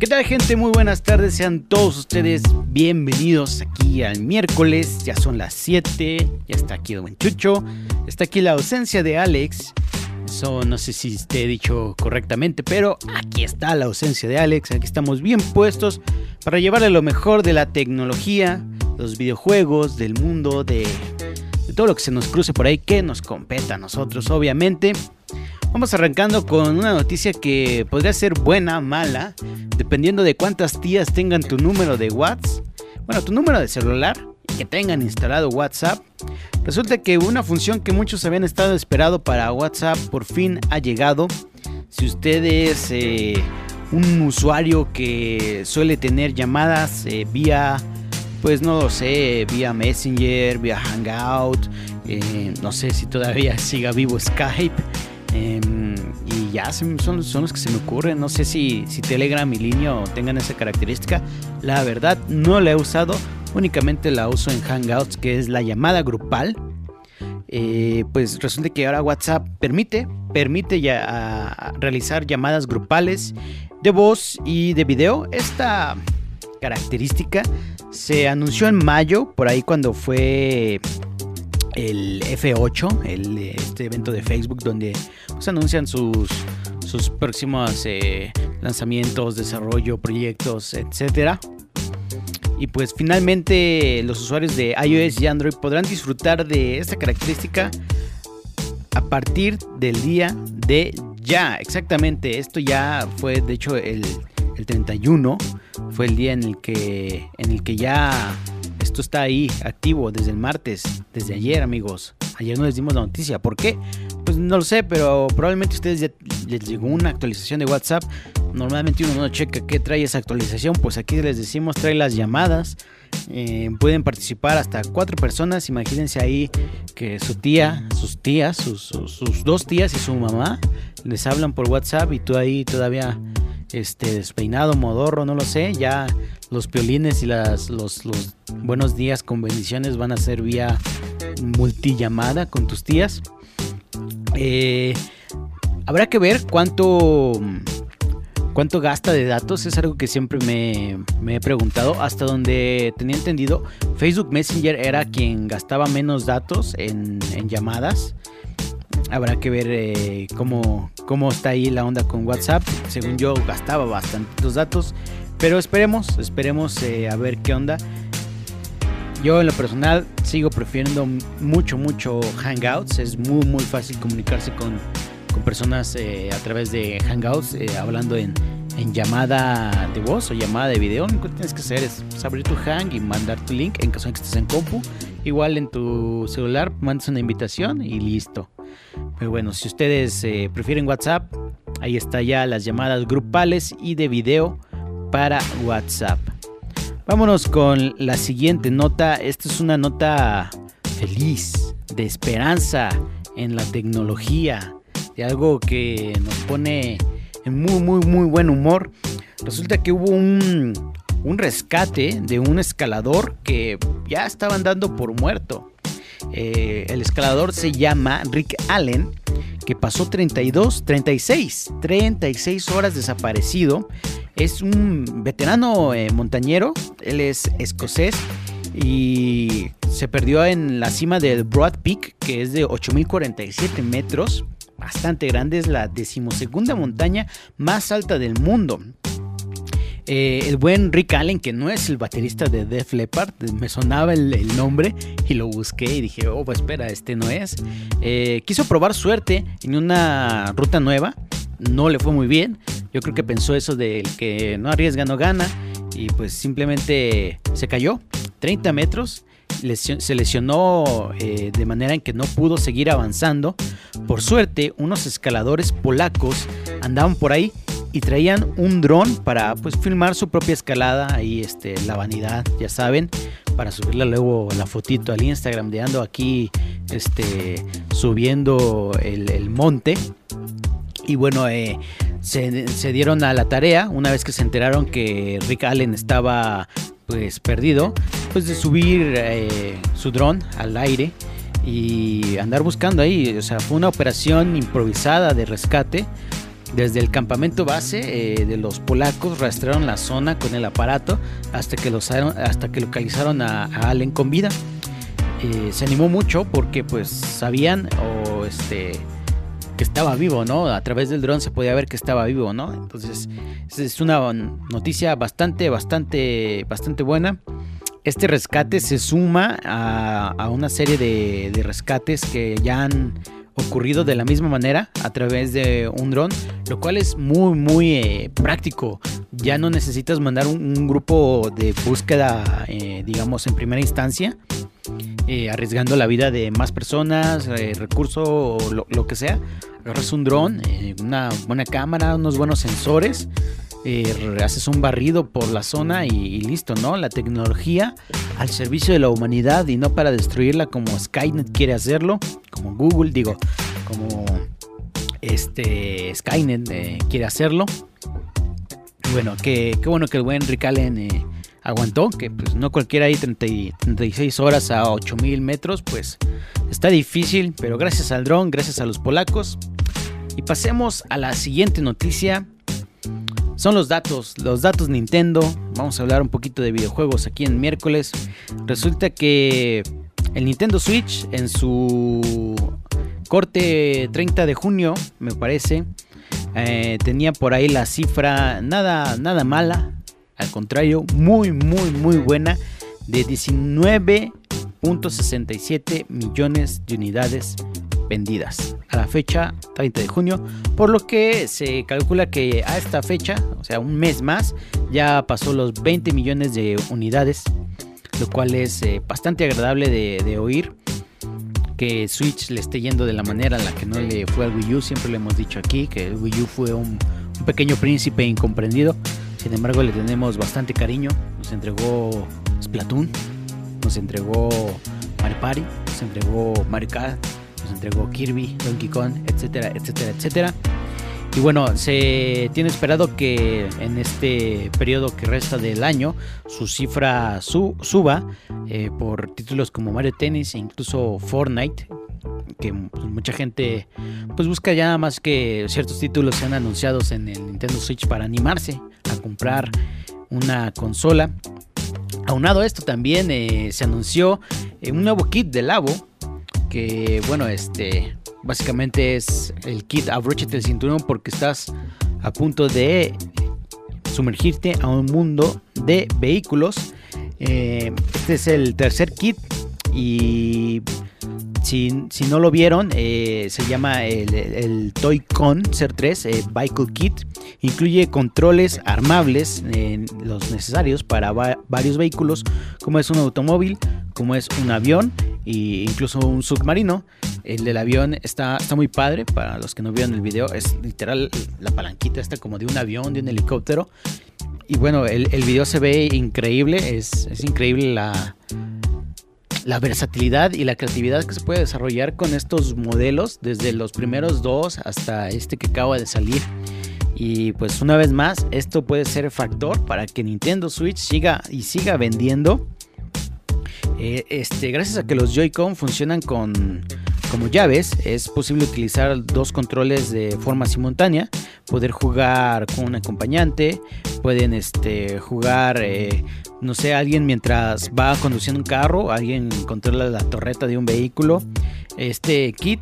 ¿Qué tal gente? Muy buenas tardes, sean todos ustedes bienvenidos aquí al miércoles, ya son las 7, ya está aquí el buen Chucho, está aquí la ausencia de Alex, no sé si te he dicho correctamente, pero aquí está la ausencia de Alex, aquí estamos bien puestos para llevarle lo mejor de la tecnología, los videojuegos, del mundo, de, de todo lo que se nos cruce por ahí, que nos competa a nosotros obviamente. Vamos arrancando con una noticia que podría ser buena, mala, dependiendo de cuántas tías tengan tu número de WhatsApp, bueno, tu número de celular y que tengan instalado WhatsApp. Resulta que una función que muchos habían estado esperando para WhatsApp por fin ha llegado. Si usted es eh, un usuario que suele tener llamadas eh, vía, pues no lo sé, vía Messenger, vía Hangout, eh, no sé si todavía siga vivo Skype. Em, y ya son, son los que se me ocurren. No sé si, si Telegram y Linio tengan esa característica. La verdad, no la he usado. Únicamente la uso en Hangouts, que es la llamada grupal. Eh, pues resulta que ahora WhatsApp permite, permite ya realizar llamadas grupales de voz y de video. Esta característica se anunció en mayo, por ahí cuando fue el F8, el, este evento de Facebook donde pues, anuncian sus, sus próximos eh, lanzamientos, desarrollo, proyectos, etc. Y pues finalmente los usuarios de iOS y Android podrán disfrutar de esta característica a partir del día de ya. Exactamente, esto ya fue de hecho el, el 31, fue el día en el que, en el que ya esto está ahí activo desde el martes, desde ayer, amigos. Ayer no les dimos la noticia. ¿Por qué? Pues no lo sé, pero probablemente a ustedes ya les llegó una actualización de WhatsApp. Normalmente uno no checa qué trae esa actualización. Pues aquí les decimos, trae las llamadas. Eh, pueden participar hasta cuatro personas. Imagínense ahí que su tía, sus tías, sus, dos tías y su mamá les hablan por WhatsApp y tú ahí todavía este despeinado, modorro, no lo sé, ya los piolines y las, los, buenos días con bendiciones van a ser vía multillamada con tus tías. Eh, habrá que ver cuánto, cuánto gasta de datos, es algo que siempre me, me, he preguntado. Hasta donde tenía entendido, Facebook Messenger era quien gastaba menos datos en llamadas. Habrá que ver eh, cómo, cómo está ahí la onda con WhatsApp. Según yo gastaba bastante los datos. Pero esperemos, esperemos eh, a ver qué onda. Yo en lo personal sigo prefiriendo mucho, mucho Hangouts. Es muy, muy fácil comunicarse con, con personas eh, a través de Hangouts, hablando en, en, llamada de voz o llamada de video. Lo que tienes que hacer es abrir tu Hang y mandar tu link en caso de que estés en compu. Igual en tu celular mandas una invitación y listo. Pero bueno, si ustedes eh, prefieren WhatsApp, ahí está ya las llamadas grupales y de video para WhatsApp. Vámonos con la siguiente nota. Esta es una nota feliz, de esperanza en la tecnología, de algo que nos pone en muy, muy, muy buen humor. Resulta que hubo un, un rescate de un escalador que ya estaban dando por muerto. Eh, el escalador se llama Rick Allen, que pasó 32, 36, 36 horas desaparecido. Es un veterano eh, montañero, él es escocés y se perdió en la cima del Broad Peak, que es de 8.047 metros, bastante grande, es la decimosegunda montaña más alta del mundo. Eh, el buen Rick Allen, que no es el baterista de Def Leppard, me sonaba el, nombre y lo busqué y dije, oh, pues espera, este no es. Eh, quiso probar suerte en una ruta nueva, no le fue muy bien. Yo creo que pensó eso del que no arriesga, no gana. Y pues simplemente se cayó 30 metros. Se lesionó eh, de manera en que no pudo seguir avanzando. Por suerte, unos escaladores polacos andaban por ahí y traían un dron para pues filmar su propia escalada ahí este la vanidad ya saben para subirle luego la fotito al Instagram de ando aquí este, subiendo el, monte. Y bueno, eh, se, dieron a la tarea, una vez que se enteraron que Rick Allen estaba pues perdido, pues de subir eh, su dron al aire y andar buscando ahí. O sea, fue una operación improvisada de rescate. Desde el campamento base eh, de los polacos rastrearon la zona con el aparato hasta que, los, hasta que localizaron a, Allen con vida. Eh, se animó mucho porque pues sabían o este que estaba vivo, ¿no? A través del dron se podía ver que estaba vivo, ¿no? Entonces, es una noticia bastante, bastante, bastante buena. Este rescate se suma a, una serie de, rescates que ya han ocurrido de la misma manera a través de un dron, lo cual es muy, muy eh, práctico. Ya no necesitas mandar un, grupo de búsqueda, eh, digamos, en primera instancia, eh, arriesgando la vida de más personas, recursos o lo, que sea agarras un dron, una buena cámara, unos buenos sensores, eh, haces un barrido por la zona y, listo, ¿no? La tecnología al servicio de la humanidad y no para destruirla como Skynet quiere hacerlo, como Google, digo, como este Skynet eh, quiere hacerlo. Bueno, qué, bueno que el buen Rick Allen aguantó, que pues no cualquiera ahí 36 horas a 8000 metros, pues está difícil, pero gracias al dron, gracias a los polacos, y pasemos a la siguiente noticia. Son los datos, los datos Nintendo. Vamos a hablar un poquito de videojuegos aquí en miércoles. Resulta que el Nintendo Switch en su corte 30 de junio, me parece, eh, tenía por ahí la cifra nada, nada mala. Al contrario, muy, muy, muy buena. De 19.67 millones de unidades vendidas a la fecha 30 de junio, por lo que se calcula que a esta fecha, o sea, un mes más, ya pasó los 20 millones de unidades, lo cual es eh, bastante agradable de, oír. Que Switch le esté yendo de la manera en la que no le fue al Wii U, siempre lo hemos dicho aquí, que el Wii U fue un, pequeño príncipe incomprendido. Sin embargo, le tenemos bastante cariño. Nos entregó Splatoon, nos entregó Mario Party, nos entregó Mario Kart, entregó Kirby, Donkey Kong, etcétera, etcétera, etcétera. Y bueno, se tiene esperado que en este periodo que resta del año su cifra suba eh, por títulos como Mario Tennis e incluso Fortnite, que pues, mucha gente pues busca ya más que ciertos títulos sean anunciados en el Nintendo Switch para animarse a comprar una consola. Aunado a esto también eh, se anunció eh, un nuevo kit de Labo que bueno, este básicamente es el kit abróchate el cinturón porque estás a punto de sumergirte a un mundo de vehículos. Eh, este es el tercer kit y si, no lo vieron, eh, se llama el, el Toy-Con Ser 3 eh, Vehicle Kit. Incluye controles armables, los necesarios para varios vehículos, como es un automóvil, como es un avión incluso un submarino. El del avión está, está muy padre, para los que no vieron el video, es literal la palanquita está como de un avión, de un helicóptero. Y bueno, el, el video se ve increíble, es, es increíble la, la versatilidad y la creatividad que se puede desarrollar con estos modelos, desde los primeros dos hasta este que acaba de salir. Y pues una vez más, esto puede ser factor para que Nintendo Switch siga y siga vendiendo. Eh, este, gracias a que los Joy-Con funcionan con como llaves, es posible utilizar dos controles de forma simultánea, poder jugar con un acompañante, pueden este, jugar eh, no sé, alguien mientras va conduciendo un carro, alguien controla la torreta de un vehículo. Este kit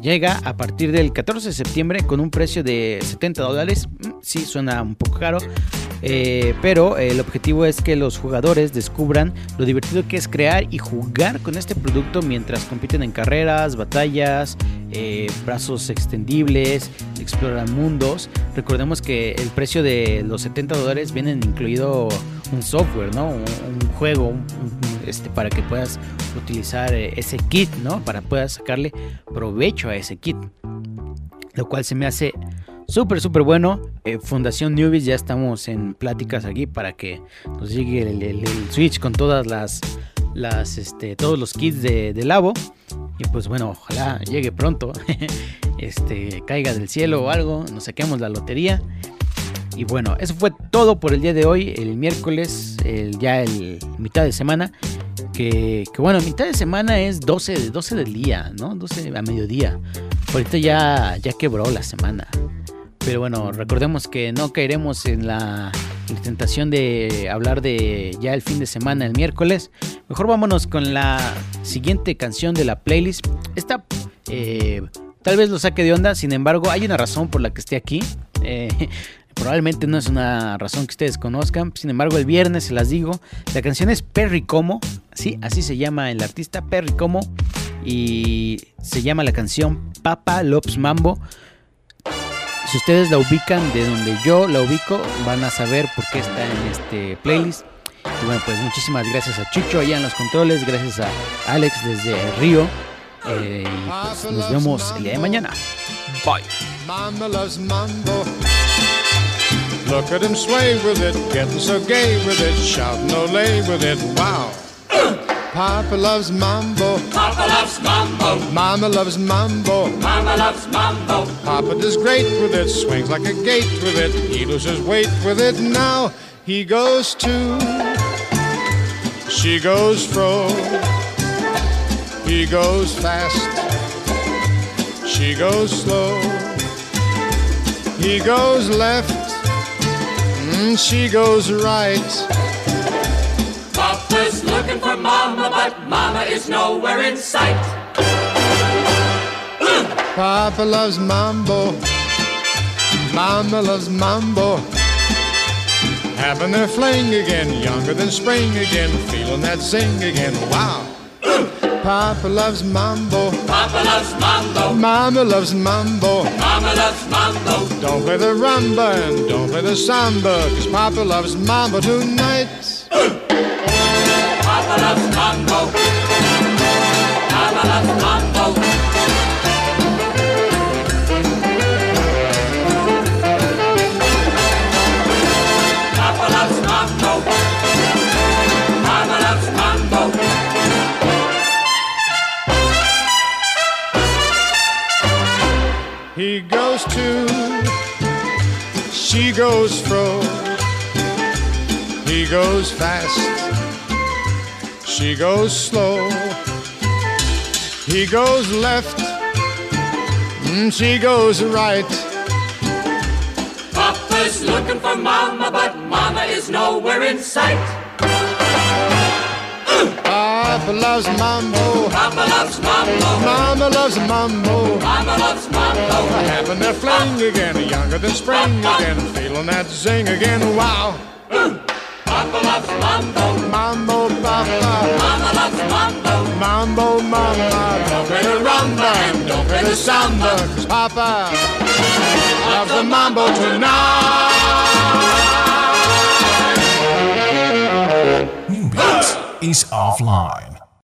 llega a partir del 14 de septiembre con un precio de 70 dólares. Mm, sí, suena un poco caro, eh, pero el objetivo es que los jugadores descubran lo divertido que es crear y jugar con este producto mientras compiten en carreras, batallas, eh, brazos extendibles, exploran mundos. Recordemos que el precio de los 70 dólares vienen incluido un software, ¿no? Un, juego este, para que puedas utilizar eh, ese kit, ¿no? Para puedas sacarle provecho a ese kit. Lo cual se me hace súper, súper bueno. Eh, Fundación Newbies, ya estamos en pláticas aquí para que nos llegue el, Switch con todas las, las este, todos los kits de, de Labo. Y pues bueno, ojalá llegue pronto, este, caiga del cielo o algo, nos saquemos la lotería. Y bueno, eso fue todo por el día de hoy, el miércoles, el, ya el mitad de semana. Que, que, bueno, mitad de semana es 12, 12 del día, ¿no? 12 a mediodía. Ahorita ya, ya quebró la semana. Pero bueno, recordemos que no caeremos en la, tentación de hablar de ya el fin de semana, el miércoles. Mejor vámonos con la siguiente canción de la playlist. Esta eh, tal vez lo saque de onda, sin embargo, hay una razón por la que esté aquí. Eh, probablemente no es una razón que ustedes conozcan. Sin embargo, el viernes se las digo. La canción es Perry Como. Sí, así se llama el artista Perry Como. Y se llama la canción Papa Loves Mambo. Si ustedes la ubican de donde yo la ubico, van a saber por qué está en este playlist. Y bueno, pues muchísimas gracias a Chucho allá en los controles, gracias a Alex desde Río. Eh, y pues nos vemos el día de mañana. Bye. Mama loves mambo. Look at him sway with it, getting so gay with it, shouting ole with it. Wow. Papa loves mambo. Papa loves mambo. Mama loves mambo. Mama loves mambo. Papa does great with it, swings like a gate with it. He loses weight with it. Now he goes to. She goes fro. He goes fast. She goes slow. He goes left. Mm, she goes right. Looking for Mama, but Mama is nowhere in sight. Papa loves mambo. Mama loves mambo. Having their fling again, younger than spring again, feeling that zing again. Wow. Papa loves mambo. Papa loves mambo. Mama loves mambo. Mama loves mambo. Don't play the rumba and don't play the samba, cause Papa loves mambo tonight. She goes fro. He goes fast she goes slow. He goes left. Mm, she goes right. Papa's looking for Mama, but Mama is nowhere in sight. Papa loves mambo. Papa loves mambo. Mama loves mambo. Mama loves mambo. Having their fling again, younger than spring again, feeling that zing again. Wow. Mm. Papa loves mambo. Mambo, papa. Mama loves mambo. Mambo, mama. Don't play the rumba and don't play the samba. Cause papa loves the mambo tonight. New Beats is offline.